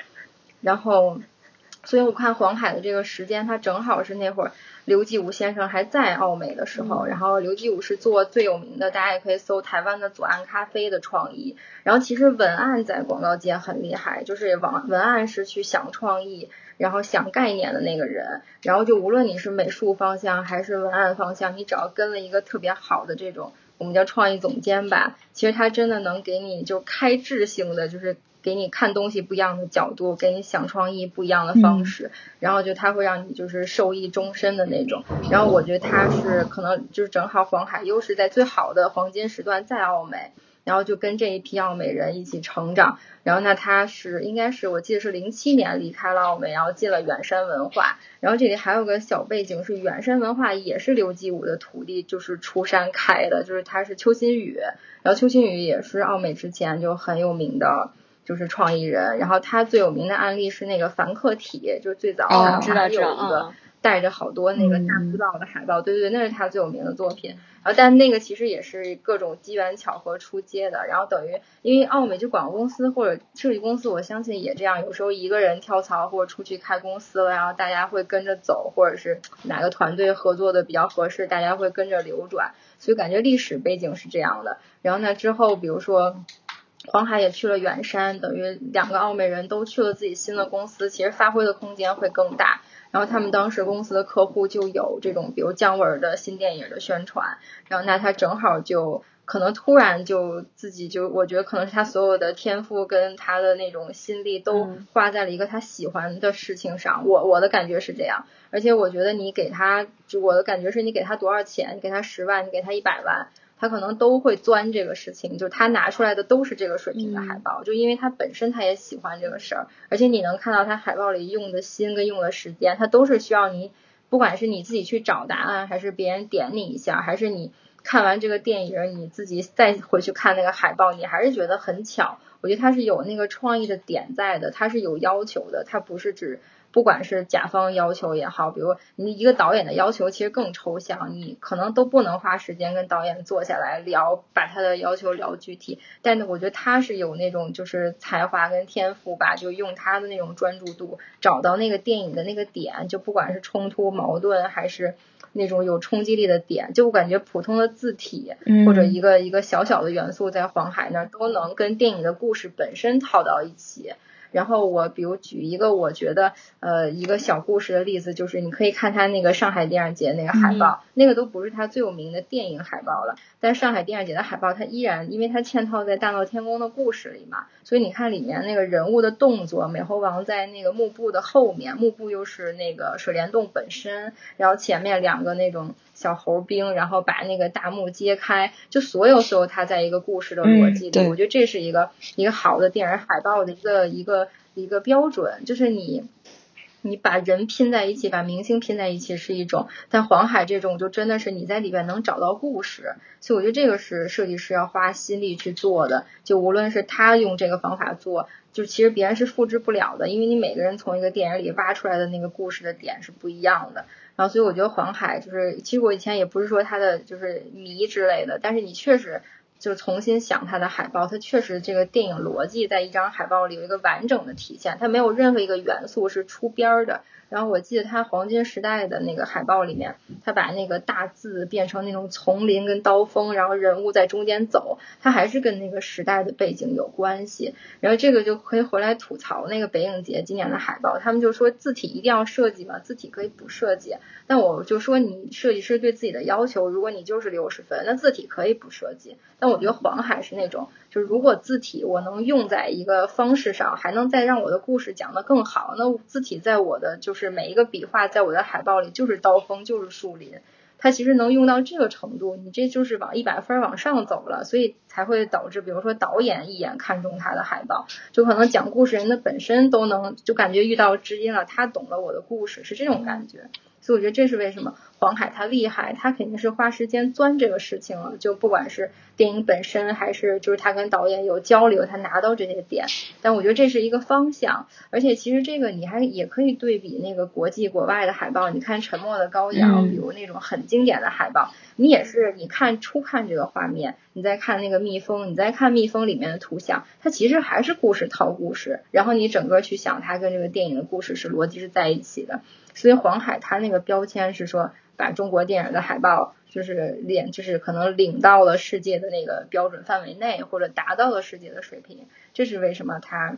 然后，所以我看黄海的这个时间，他正好是那会儿。刘继武先生还在澳美的时候，然后刘继武是做最有名的，大家也可以搜台湾的左岸咖啡的创意。然后其实文案在广告界很厉害，就是网文案是去想创意，然后想概念的那个人，然后就无论你是美术方向还是文案方向，你只要跟了一个特别好的这种我们叫创意总监吧，其实他真的能给你就开智性的，就是给你看东西不一样的角度，给你想创意不一样的方式，然后就他会让你就是受益终身的那种。然后我觉得他是可能就是正好黄海又是在最好的黄金时段在奥美。然后就跟这一批奥美人一起成长，然后那他是应该是我记得是零七年离开了奥美，然后进了远山文化。然后这里还有个小背景是远山文化也是刘继武的徒弟，就是出山开的，就是他是邱新宇，然后邱新宇也是奥美之前就很有名的，就是创意人。然后他最有名的案例是那个凡客体，就是最早的知道有一个带着好多那个大字报的海报，对对对，那是他最有名的作品。然后，但那个其实也是各种机缘巧合出街的。然后等于，因为奥美就广告公司或者设计公司，我相信也这样。有时候一个人跳槽或者出去开公司了，然后大家会跟着走，或者是哪个团队合作的比较合适，大家会跟着流转。所以感觉历史背景是这样的。然后呢之后，比如说黄海也去了远山，等于两个奥美人都去了自己新的公司，其实发挥的空间会更大。然后他们当时公司的客户就有这种，比如姜文的新电影的宣传，然后那他正好就可能突然就自己就，我觉得可能是他所有的天赋跟他的那种心力都花在了一个他喜欢的事情上，我我的感觉是这样，而且我觉得你给他，就我的感觉是你给他多少钱，你给他十万，你给他一百万。他可能都会钻这个事情，就他拿出来的都是这个水平的海报，就因为他本身他也喜欢这个事儿，而且你能看到他海报里用的心跟用的时间，他都是需要你，不管是你自己去找答案，还是别人点你一下，还是你看完这个电影你自己再回去看那个海报，你还是觉得很巧。我觉得他是有那个创意的点在的，他是有要求的，他不是指。不管是甲方要求也好，比如你一个导演的要求其实更抽象，你可能都不能花时间跟导演坐下来聊，把他的要求聊具体。但是我觉得他是有那种就是才华跟天赋吧，就用他的那种专注度找到那个电影的那个点，就不管是冲突矛盾还是那种有冲击力的点，就我感觉普通的字体或者一个一个小小的元素在黄海那儿都能跟电影的故事本身套到一起。然后我比如举一个我觉得呃一个小故事的例子，就是你可以看他那个上海电影节那个海报，那个都不是他最有名的电影海报了。但上海电影节的海报，它依然因为它嵌套在大闹天宫的故事里嘛，所以你看里面那个人物的动作，美猴王在那个幕布的后面，幕布又是那个水帘洞本身，然后前面两个那种小猴兵，然后把那个大幕揭开，就所有所有他在一个故事的逻辑里，我觉得这是一个一个好的电影海报的一个一个。一个标准就是你，你把人拼在一起，把明星拼在一起是一种，但黄海这种就真的是你在里边能找到故事，所以我觉得这个是设计师要花心力去做的。就无论是他用这个方法做，就其实别人是复制不了的，因为你每个人从一个电影里挖出来的那个故事的点是不一样的。然后所以我觉得黄海就是，其实我以前也不是说他的就是迷之类的，但是你确实。就重新想它的海报，它确实这个电影逻辑在一张海报里有一个完整的体现，它没有任何一个元素是出边儿的。然后我记得他黄金时代的那个海报里面，他把那个大字变成那种丛林跟刀锋，然后人物在中间走，他还是跟那个时代的背景有关系。然后这个就可以回来吐槽那个北影节今年的海报，他们就说字体一定要设计嘛，字体可以不设计。但我就说你设计师对自己的要求，如果你就是六十分，那字体可以不设计。但我觉得黄海是那种。就如果字体我能用在一个方式上，还能再让我的故事讲得更好，那字体在我的就是每一个笔画在我的海报里就是刀锋，就是树林，它其实能用到这个程度，你这就是往一百分往上走了，所以才会导致，比如说导演一眼看中他的海报，就可能讲故事人的本身都能就感觉遇到知音了，他懂了我的故事，是这种感觉。所以我觉得这是为什么黄海他厉害，他肯定是花时间钻这个事情了。就不管是电影本身，还是就是他跟导演有交流，他拿到这些点。但我觉得这是一个方向，而且其实这个你还也可以对比那个国际国外的海报。你看《沉默的羔羊》，比如那种很经典的海报，你也是你看初看这个画面，你再看那个蜜蜂，你再看蜜蜂里面的图像，它其实还是故事套故事，然后你整个去想它跟这个电影的故事是逻辑是在一起的。所以黄海他那个标签是说，把中国电影的海报就是领，就是可能领到了世界的那个标准范围内，或者达到了世界的水平。这是为什么他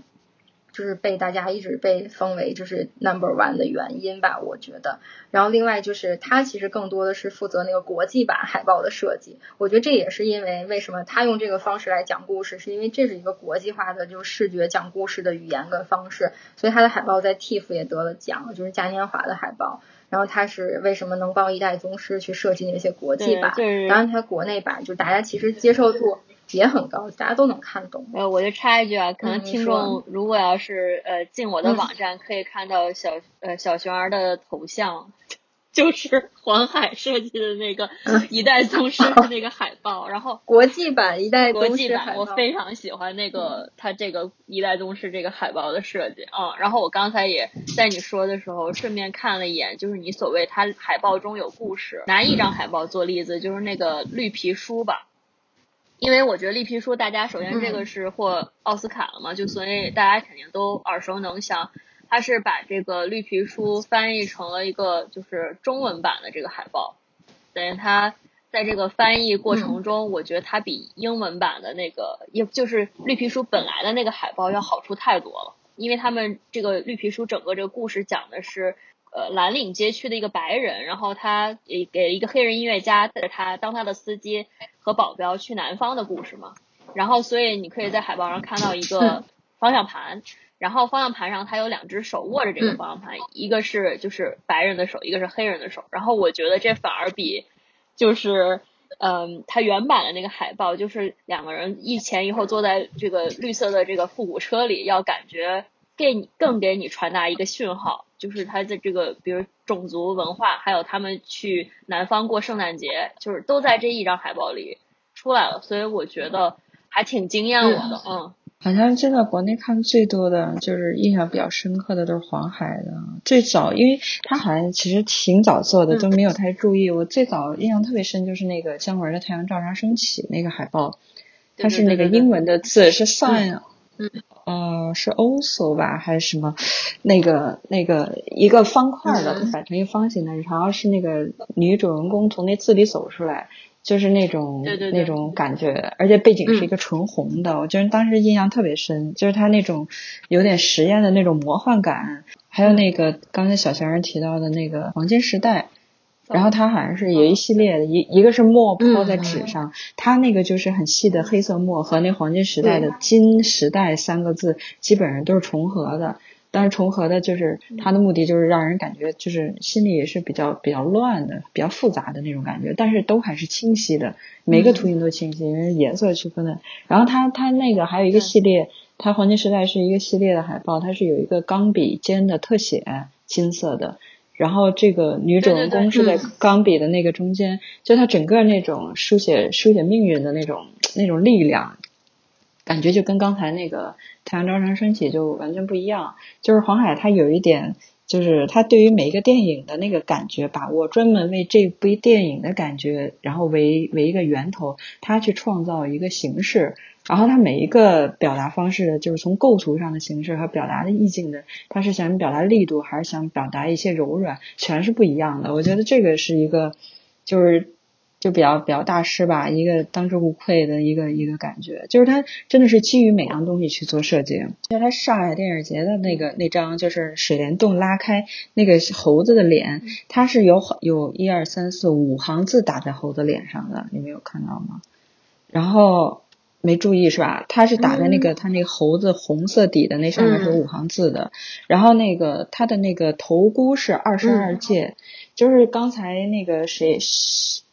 就是被大家一直被封为就是 number one 的原因吧，我觉得。然后另外就是他其实更多的是负责那个国际版海报的设计，我觉得这也是因为为什么他用这个方式来讲故事，是因为这是一个国际化的就是视觉讲故事的语言跟方式，所以他的海报在 TIFF 也得了奖，就是嘉年华的海报。然后他是为什么能帮一代宗师去设计那些国际版？然后他国内版就大家其实接受度也很高，大家都能看懂。呃，我就插一句啊，可能听众如果要是呃进我的网站，可以看到小呃小熊儿的头像。就是黄海设计的那个一代宗师的那个海报，然后国际版一代国际版我非常喜欢那个他这个一代宗师这个海报的设计啊。然后我刚才也在你说的时候顺便看了一眼，就是你所谓他海报中有故事，拿一张海报做例子，就是那个绿皮书吧。因为我觉得绿皮书大家首先这个是获奥斯卡了嘛，就所以大家肯定都耳熟能详。他是把这个绿皮书翻译成了一个就是中文版的这个海报，等于他在这个翻译过程中，我觉得他比英文版的那个，也就是绿皮书本来的那个海报要好处太多了。因为他们这个绿皮书整个这个故事讲的是，呃，蓝领街区的一个白人，然后他给一个黑人音乐家带着他当他的司机和保镖去南方的故事嘛。然后所以你可以在海报上看到一个方向盘。然后方向盘上他有两只手握着这个方向盘，一个是就是白人的手，一个是黑人的手。然后我觉得这反而比就是嗯，他原版的那个海报，就是两个人一前一后坐在这个绿色的这个复古车里，要感觉给你更给你传达一个讯号，就是他的这个比如种族文化，还有他们去南方过圣诞节，就是都在这一张海报里出来了。所以我觉得还挺惊艳我的，嗯。好像现在国内看最多的就是印象比较深刻的都是黄海的。最早，因为他好像其实挺早做的，都没有太注意。我最早印象特别深就是那个姜文的《太阳照常升起》那个海报，它是那个英文的字是 sun，嗯，呃，是 also 吧还是什么？那个那个一个方块的，它摆成一个方形的，然后是那个女主人公从那字里走出来。就是那种那种感觉，而且背景是一个纯红的，我觉得当时印象特别深。就是他那种有点实验的那种魔幻感，还有那个刚才小仙儿提到的那个黄金时代，然后它好像是有一系列的，一一个是墨抛在纸上，它那个就是很细的黑色墨和那黄金时代的金时代三个字基本上都是重合的。但是重合的，就是它的目的就是让人感觉就是心里也是比较比较乱的、比较复杂的那种感觉，但是都还是清晰的，每个图形都清晰，因为颜色区分的。然后它它那个还有一个系列，它黄金时代是一个系列的海报，它是有一个钢笔尖的特写，金色的。然后这个女主人公是在钢笔的那个中间，就她整个那种书写书写命运的那种那种力量。感觉就跟刚才那个太阳照常升起就完全不一样，就是黄海他有一点，就是他对于每一个电影的那个感觉把握，专门为这部电影的感觉，然后为为一个源头，他去创造一个形式，然后他每一个表达方式，就是从构图上的形式和表达的意境的，他是想表达力度还是想表达一些柔软，全是不一样的。我觉得这个是一个，就是。就比较比较大师吧，一个当之无愧的一个一个感觉，就是他真的是基于每样东西去做设计。就他上海电影节的那个那张，就是水帘洞拉开那个猴子的脸，它是有有一二三四五行字打在猴子脸上的，你没有看到吗？然后没注意是吧？它是打在那个它那个猴子红色底的那上面是五行字的，然后那个它的那个头箍是二十二届，就是刚才那个谁。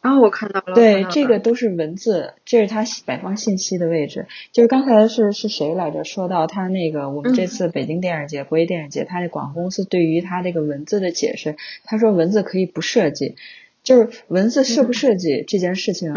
然后我看到了，对，这个都是文字，这是他摆放信息的位置。就是刚才是是谁来着？说到他那个我们这次北京电影节、国际电影节，他的广告公司对于他这个文字的解释，他说文字可以不设计，就是文字设不设计这件事情，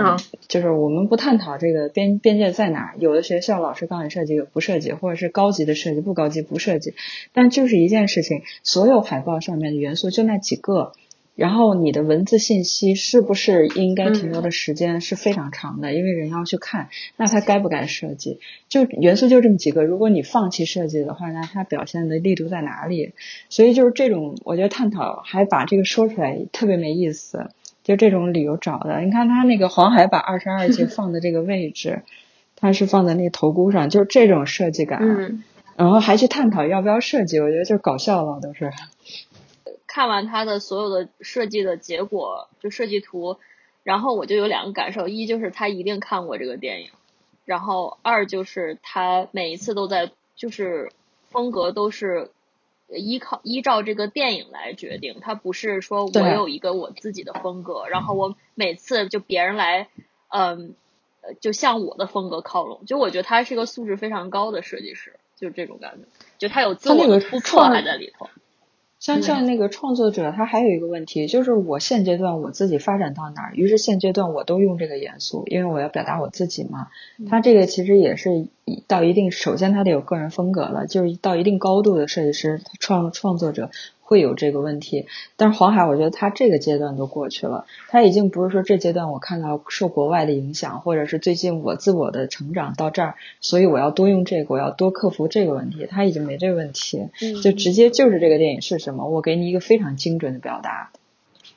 就是我们不探讨这个边边界在哪。有的学校老师告诉你设计，有不设计，或者是高级的设计，不高级不设计。但就是一件事情，所有海报上面的元素就那几个。然后你的文字信息是不是应该停留的时间是非常长的？因为人要去看，那它该不该设计？就元素就这么几个，如果你放弃设计的话，那它表现的力度在哪里？所以就是这种，我觉得探讨还把这个说出来特别没意思。就这种理由找的，你看他那个黄海把二十二 节放的这个位置，它是放在那个头箍上，就是这种设计感。嗯然后还去探讨要不要设计，我觉得就搞笑了，都是。看完他的所有的设计的结果，就设计图，然后我就有两个感受：一就是他一定看过这个电影，然后二就是他每一次都在，就是风格都是依靠依照这个电影来决定，他不是说我有一个我自己的风格，然后我每次就别人来，嗯，就向我的风格靠拢。就我觉得他是一个素质非常高的设计师，就这种感觉，就他有自我的突破还在里头。像像那个创作者，他还有一个问题，就是我现阶段我自己发展到哪儿，于是现阶段我都用这个元素，因为我要表达我自己嘛。他这个其实也是到一定，首先他得有个人风格了，就是到一定高度的设计师创创作者。会有这个问题，但是黄海，我觉得他这个阶段都过去了，他已经不是说这阶段我看到受国外的影响，或者是最近我自我的成长到这儿，所以我要多用这个，我要多克服这个问题，他已经没这个问题，就直接就是这个电影是什么，我给你一个非常精准的表达。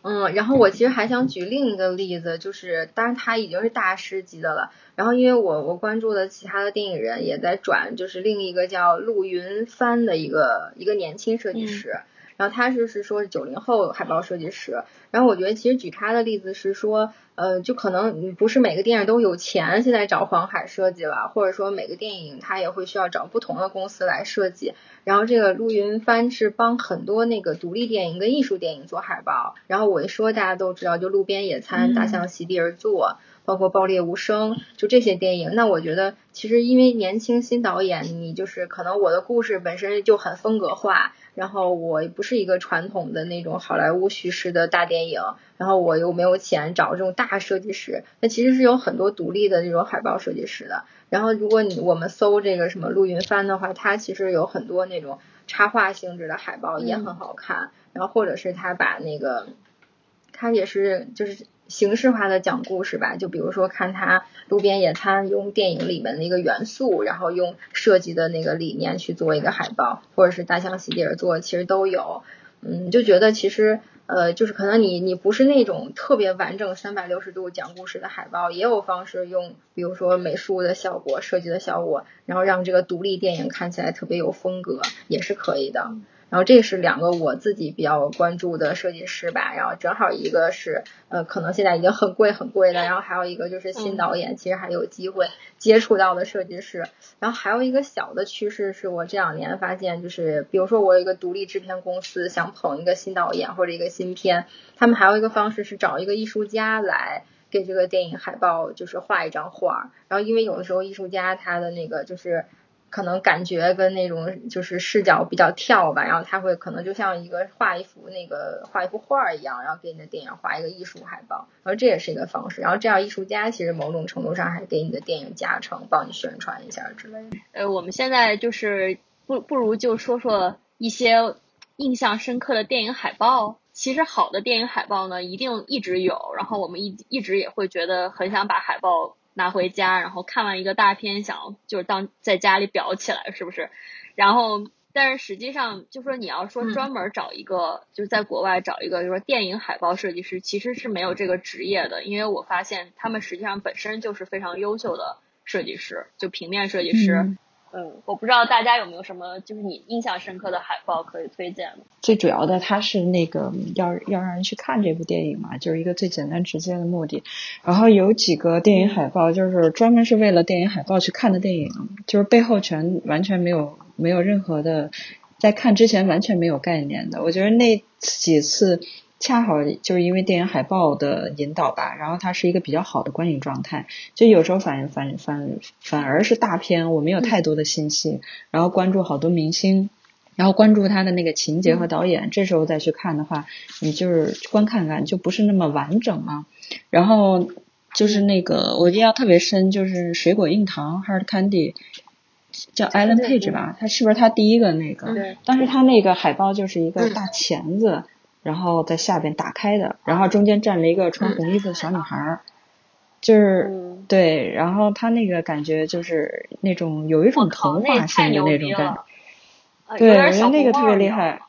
嗯，然后我其实还想举另一个例子，就是当然他已经是大师级的了，然后因为我我关注的其他的电影人也在转，就是另一个叫陆云帆的一个一个年轻设计师。然后他就是说九零后海报设计师，然后我觉得其实举他的例子是说，呃，就可能不是每个电影都有钱现在找黄海设计了，或者说每个电影他也会需要找不同的公司来设计。然后这个陆云帆是帮很多那个独立电影跟艺术电影做海报。然后我一说大家都知道，就路边野餐、大象席地而坐，包括爆裂无声，就这些电影。那我觉得其实因为年轻新导演，你就是可能我的故事本身就很风格化。然后我不是一个传统的那种好莱坞叙事的大电影，然后我又没有钱找这种大设计师，那其实是有很多独立的这种海报设计师的。然后如果你我们搜这个什么陆云帆的话，他其实有很多那种插画性质的海报也很好看，然后或者是他把那个，他也是就是。形式化的讲故事吧，就比如说看他路边野餐，用电影里面的一个元素，然后用设计的那个理念去做一个海报，或者是大象席地而坐，其实都有。嗯，就觉得其实呃，就是可能你你不是那种特别完整三百六十度讲故事的海报，也有方式用，比如说美术的效果、设计的效果，然后让这个独立电影看起来特别有风格，也是可以的。然后这是两个我自己比较关注的设计师吧，然后正好一个是呃可能现在已经很贵很贵的，然后还有一个就是新导演，其实还有机会接触到的设计师。然后还有一个小的趋势是我这两年发现，就是比如说我有一个独立制片公司想捧一个新导演或者一个新片，他们还有一个方式是找一个艺术家来给这个电影海报就是画一张画，然后因为有的时候艺术家他的那个就是。可能感觉跟那种就是视角比较跳吧，然后他会可能就像一个画一幅那个画一幅画一样，然后给你的电影画一个艺术海报，然后这也是一个方式。然后这样艺术家其实某种程度上还给你的电影加成，帮你宣传一下之类的。呃，我们现在就是不不如就说说一些印象深刻的电影海报。其实好的电影海报呢，一定一直有，然后我们一一直也会觉得很想把海报。拿回家，然后看完一个大片，想就是当在家里裱起来，是不是？然后，但是实际上，就说你要说专门找一个，就是在国外找一个，就是说电影海报设计师，其实是没有这个职业的，因为我发现他们实际上本身就是非常优秀的设计师，就平面设计师。嗯，我不知道大家有没有什么就是你印象深刻的海报可以推荐的。最主要的，它是那个要要让人去看这部电影嘛，就是一个最简单直接的目的。然后有几个电影海报，就是专门是为了电影海报去看的电影，就是背后全完全没有没有任何的，在看之前完全没有概念的。我觉得那几次。恰好就是因为电影海报的引导吧，然后它是一个比较好的观影状态。就有时候反反反反而是大片，我没有太多的信息，然后关注好多明星，然后关注他的那个情节和导演，这时候再去看的话，你就是观看感就不是那么完整嘛。然后就是那个我印象特别深，就是水果硬糖 Hard Candy，叫 Alan Page 吧，他是不是他第一个那个？对。当时他那个海报就是一个大钳子。然后在下边打开的，然后中间站了一个穿红衣服的小女孩儿，就是对，然后他那个感觉就是那种有一种童话性的那种感觉，对，我觉得那个特别厉害。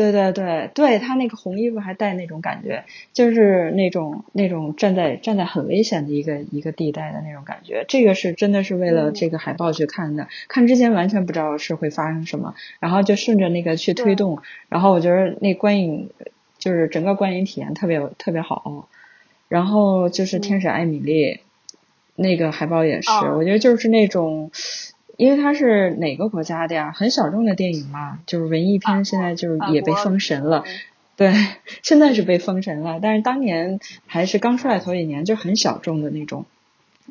对对对对，他那个红衣服还带那种感觉，就是那种那种站在站在很危险的一个一个地带的那种感觉。这个是真的是为了这个海报去看的，看之前完全不知道是会发生什么，然后就顺着那个去推动，然后我觉得那观影就是整个观影体验特别特别好。然后就是《天使艾米丽》那个海报也是，我觉得就是那种。因为它是哪个国家的呀？很小众的电影嘛，就是文艺片，现在就是也被封神了。对，现在是被封神了，但是当年还是刚出来头几年，就很小众的那种，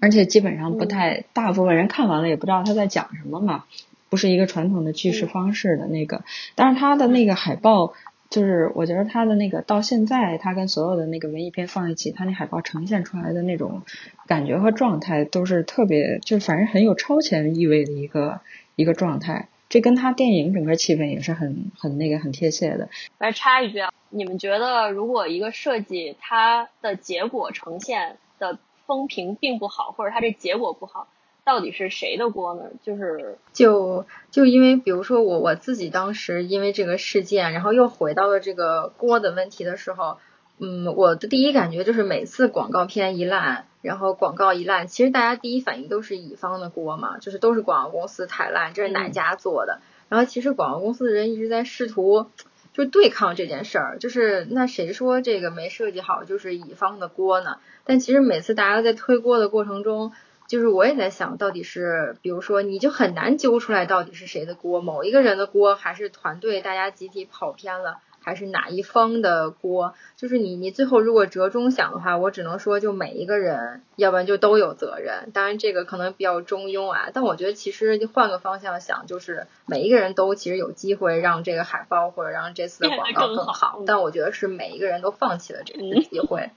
而且基本上不太，大部分人看完了也不知道他在讲什么嘛，不是一个传统的叙事方式的那个。但是他的那个海报。就是我觉得他的那个到现在，他跟所有的那个文艺片放一起，他那海报呈现出来的那种感觉和状态都是特别，就反正很有超前意味的一个一个状态。这跟他电影整个气氛也是很很那个很贴切的。来插一句啊，你们觉得如果一个设计它的结果呈现的风评并不好，或者它这结果不好？到底是谁的锅呢？就是就就因为比如说我我自己当时因为这个事件，然后又回到了这个锅的问题的时候，嗯，我的第一感觉就是每次广告片一烂，然后广告一烂，其实大家第一反应都是乙方的锅嘛，就是都是广告公司太烂，这是哪家做的？然后其实广告公司的人一直在试图就对抗这件事儿，就是那谁说这个没设计好就是乙方的锅呢？但其实每次大家在推锅的过程中。就是我也在想到底是，比如说你就很难揪出来到底是谁的锅，某一个人的锅，还是团队大家集体跑偏了，还是哪一方的锅？就是你你最后如果折中想的话，我只能说就每一个人，要不然就都有责任。当然这个可能比较中庸啊，但我觉得其实换个方向想，就是每一个人都其实有机会让这个海报或者让这次的广告更好。但我觉得是每一个人都放弃了这次机会。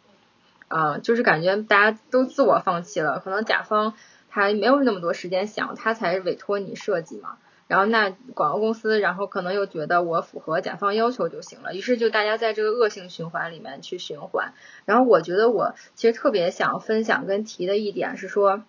啊，就是感觉大家都自我放弃了，可能甲方他没有那么多时间想，他才委托你设计嘛。然后那广告公司，然后可能又觉得我符合甲方要求就行了，于是就大家在这个恶性循环里面去循环。然后我觉得我其实特别想分享跟提的一点是说。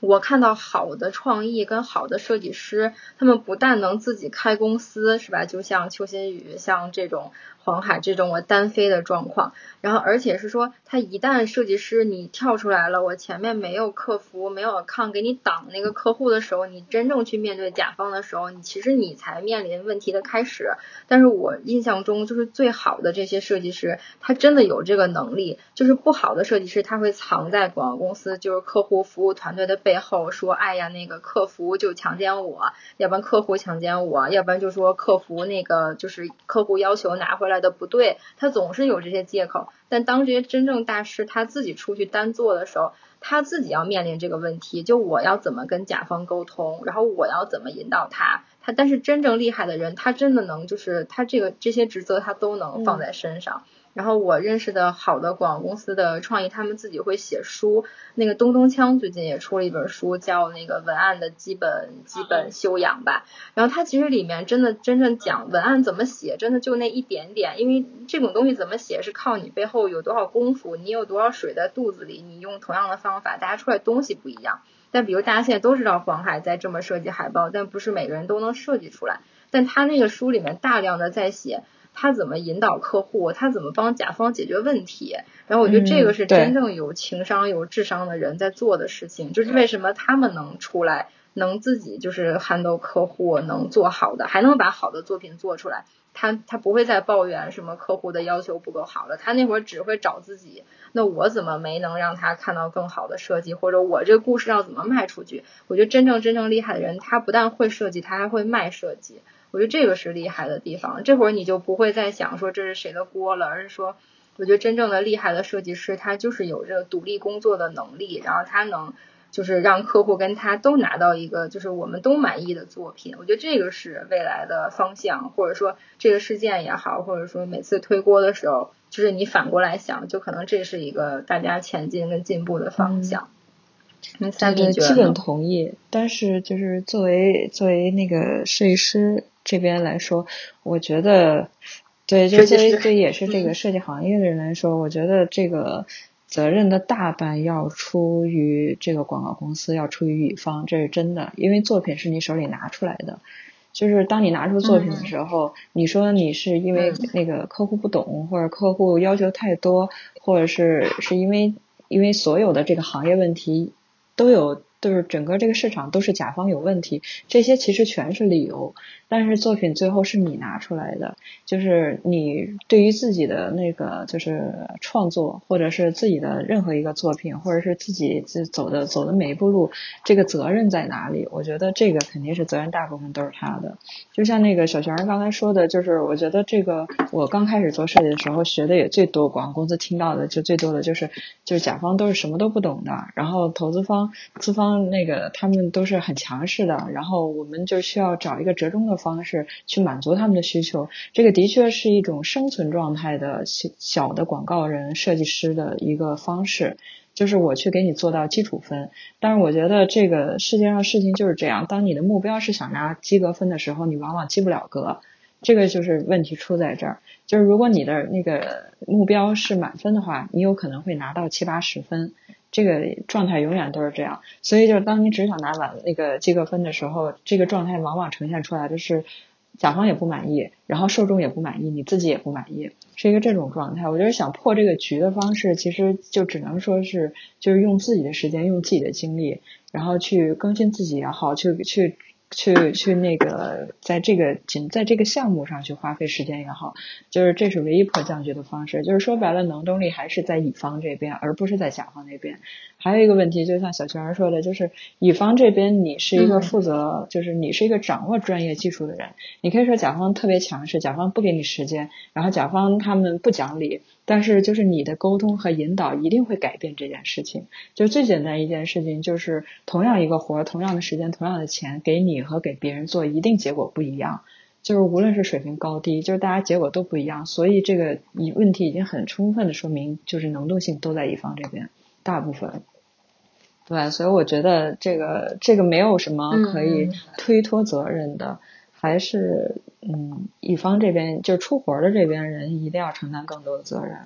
我看到好的创意跟好的设计师，他们不但能自己开公司，是吧？就像邱新宇，像这种黄海这种我单飞的状况，然后而且是说，他一旦设计师你跳出来了，我前面没有客服，没有抗给你挡那个客户的时候，你真正去面对甲方的时候，你其实你才面临问题的开始。但是我印象中，就是最好的这些设计师，他真的有这个能力，就是不好的设计师，他会藏在广告公司，就是客户服务团队的背。背后说，哎呀，那个客服就强奸我，要不然客户强奸我，要不然就说客服那个就是客户要求拿回来的不对，他总是有这些借口。但当这些真正大师他自己出去单做的时候，他自己要面临这个问题，就我要怎么跟甲方沟通，然后我要怎么引导他，他但是真正厉害的人，他真的能就是他这个这些职责他都能放在身上。然后我认识的好的广告公司的创意，他们自己会写书。那个东东锵最近也出了一本书，叫那个文案的基本基本修养吧。然后它其实里面真的真正讲文案怎么写，真的就那一点点。因为这种东西怎么写是靠你背后有多少功夫，你有多少水在肚子里，你用同样的方法，大家出来东西不一样。但比如大家现在都知道黄海在这么设计海报，但不是每个人都能设计出来。但他那个书里面大量的在写。他怎么引导客户？他怎么帮甲方解决问题？然后我觉得这个是真正有情商、有智商的人在做的事情。就是为什么他们能出来，能自己就是 handle 客户，能做好的，还能把好的作品做出来。他他不会再抱怨什么客户的要求不够好了。他那会儿只会找自己。那我怎么没能让他看到更好的设计？或者我这个故事要怎么卖出去？我觉得真正真正厉害的人，他不但会设计，他还会卖设计。我觉得这个是厉害的地方，这会儿你就不会再想说这是谁的锅了，而是说，我觉得真正的厉害的设计师，他就是有这个独立工作的能力，然后他能就是让客户跟他都拿到一个就是我们都满意的作品。我觉得这个是未来的方向，或者说这个事件也好，或者说每次推锅的时候，就是你反过来想，就可能这是一个大家前进跟进步的方向。对对，基本同意。但是就是作为作为那个设计师。这边来说，我觉得，对，就作为对也是这个设计行业的人来说，我觉得这个责任的大半要出于这个广告公司，要出于乙方，这是真的，因为作品是你手里拿出来的，就是当你拿出作品的时候，你说你是因为那个客户不懂，或者客户要求太多，或者是是因为因为所有的这个行业问题都有。就是整个这个市场都是甲方有问题，这些其实全是理由。但是作品最后是你拿出来的，就是你对于自己的那个就是创作，或者是自己的任何一个作品，或者是自己走的走的每一步路，这个责任在哪里？我觉得这个肯定是责任，大部分都是他的。就像那个小璇刚才说的，就是我觉得这个我刚开始做设计的时候学的也最多，广告公司听到的就最多的就是就是甲方都是什么都不懂的，然后投资方资方。那个他们都是很强势的，然后我们就需要找一个折中的方式去满足他们的需求。这个的确是一种生存状态的小小的广告人设计师的一个方式，就是我去给你做到基础分。但是我觉得这个世界上事情就是这样，当你的目标是想拿及格分的时候，你往往及不了格。这个就是问题出在这儿，就是如果你的那个目标是满分的话，你有可能会拿到七八十分。这个状态永远都是这样，所以就是当你只想拿完那个及格分的时候，这个状态往往呈现出来的是甲方也不满意，然后受众也不满意，你自己也不满意，是一个这种状态。我觉得想破这个局的方式，其实就只能说是就是用自己的时间，用自己的精力，然后去更新自己也好，去去。去去那个，在这个仅在这个项目上去花费时间也好，就是这是唯一破降局的方式。就是说白了，能动力还是在乙方这边，而不是在甲方那边。还有一个问题，就像小泉儿说的，就是乙方这边你是一个负责，就是你是一个掌握专业技术的人。你可以说甲方特别强势，甲方不给你时间，然后甲方他们不讲理。但是就是你的沟通和引导一定会改变这件事情。就最简单一件事情，就是同样一个活，同样的时间，同样的钱，给你和给别人做，一定结果不一样。就是无论是水平高低，就是大家结果都不一样。所以这个你问题已经很充分的说明，就是能动性都在乙方这边，大部分。对，所以我觉得这个这个没有什么可以推脱责任的。还是嗯，乙方这边就出活的这边人一定要承担更多的责任。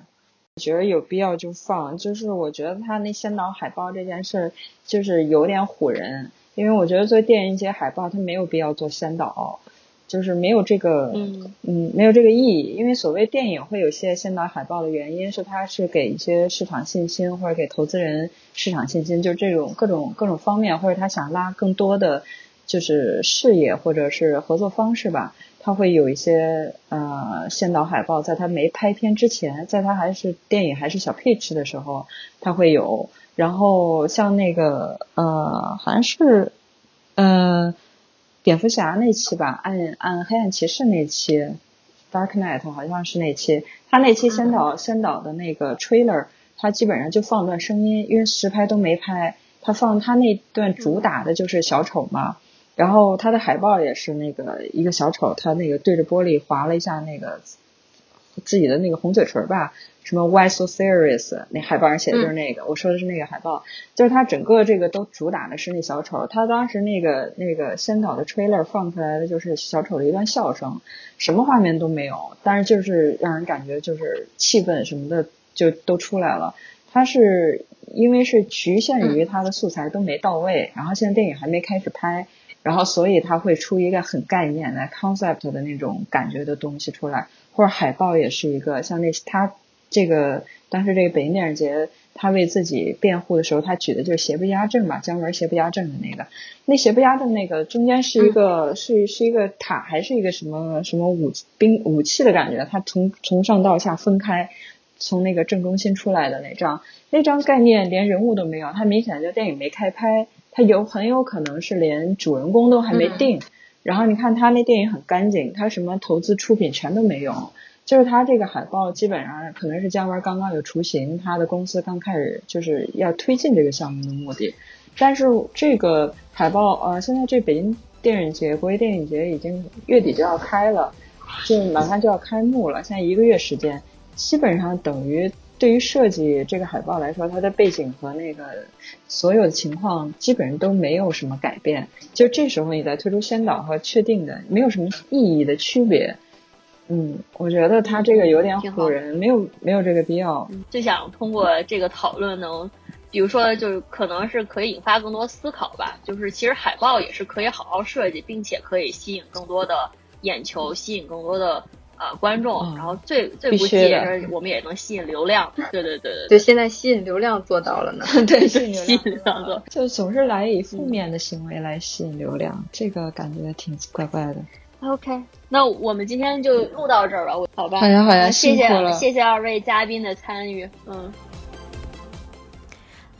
我觉得有必要就放，就是我觉得他那先导海报这件事儿就是有点唬人，因为我觉得做电影节海报他没有必要做先导，就是没有这个嗯嗯没有这个意义。因为所谓电影会有些先导海报的原因是它是给一些市场信心或者给投资人市场信心，就是这种各种各种方面，或者他想拉更多的。就是事业或者是合作方式吧，他会有一些呃先导海报，在他没拍片之前，在他还是电影还是小 pitch 的时候，他会有。然后像那个呃，好像是嗯，蝙蝠侠那期吧，暗暗黑暗骑士那期，Dark Knight 好像是那期，他那期先导先导的那个 trailer，他基本上就放段声音，因为实拍都没拍，他放他那段主打的就是小丑嘛。然后他的海报也是那个一个小丑，他那个对着玻璃划了一下那个自己的那个红嘴唇吧，什么 Why so serious？那海报上写的就是那个，我说的是那个海报，就是他整个这个都主打的是那小丑，他当时那个那个先导的 trailer 放出来的就是小丑的一段笑声，什么画面都没有，但是就是让人感觉就是气氛什么的就都出来了。他是因为是局限于他的素材都没到位，然后现在电影还没开始拍。然后，所以他会出一个很概念的 concept 的那种感觉的东西出来，或者海报也是一个像那他这个当时这个北京电影节，他为自己辩护的时候，他举的就是邪不压正嘛，姜文邪不压正的那个，那邪不压正那个中间是一个是是一个塔还是一个什么什么武兵武器的感觉，它从从上到下分开，从那个正中心出来的那张那张概念连人物都没有，它明显就电影没开拍。他有很有可能是连主人公都还没定，然后你看他那电影很干净，他什么投资出品全都没有，就是他这个海报基本上可能是姜文刚刚有雏形，他的公司刚开始就是要推进这个项目的目的，但是这个海报呃现在这北京电影节国际电影节已经月底就要开了，就马上就要开幕了，现在一个月时间，基本上等于。对于设计这个海报来说，它的背景和那个所有的情况基本上都没有什么改变。就这时候你再推出先导和确定的，没有什么意义的区别。嗯，我觉得他这个有点唬人，没有没有这个必要。就想通过这个讨论能比如说，就是可能是可以引发更多思考吧。就是其实海报也是可以好好设计，并且可以吸引更多的眼球，吸引更多的呃观众。然后最最不济也是我们也能吸引流量。对对对对对，现在吸引流量做到了呢。对，吸引流量做，就总是来以负面的行为来吸引流量，这个感觉挺怪怪的。OK，那我们今天就录到这儿吧，好吧？好呀好呀，谢谢谢谢二位嘉宾的参与，嗯。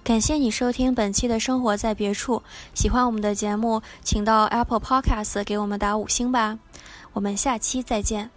感谢你收听本期的生活在别处。喜欢我们的节目，请到 Apple Podcast 给我们打五星吧。我们下期再见。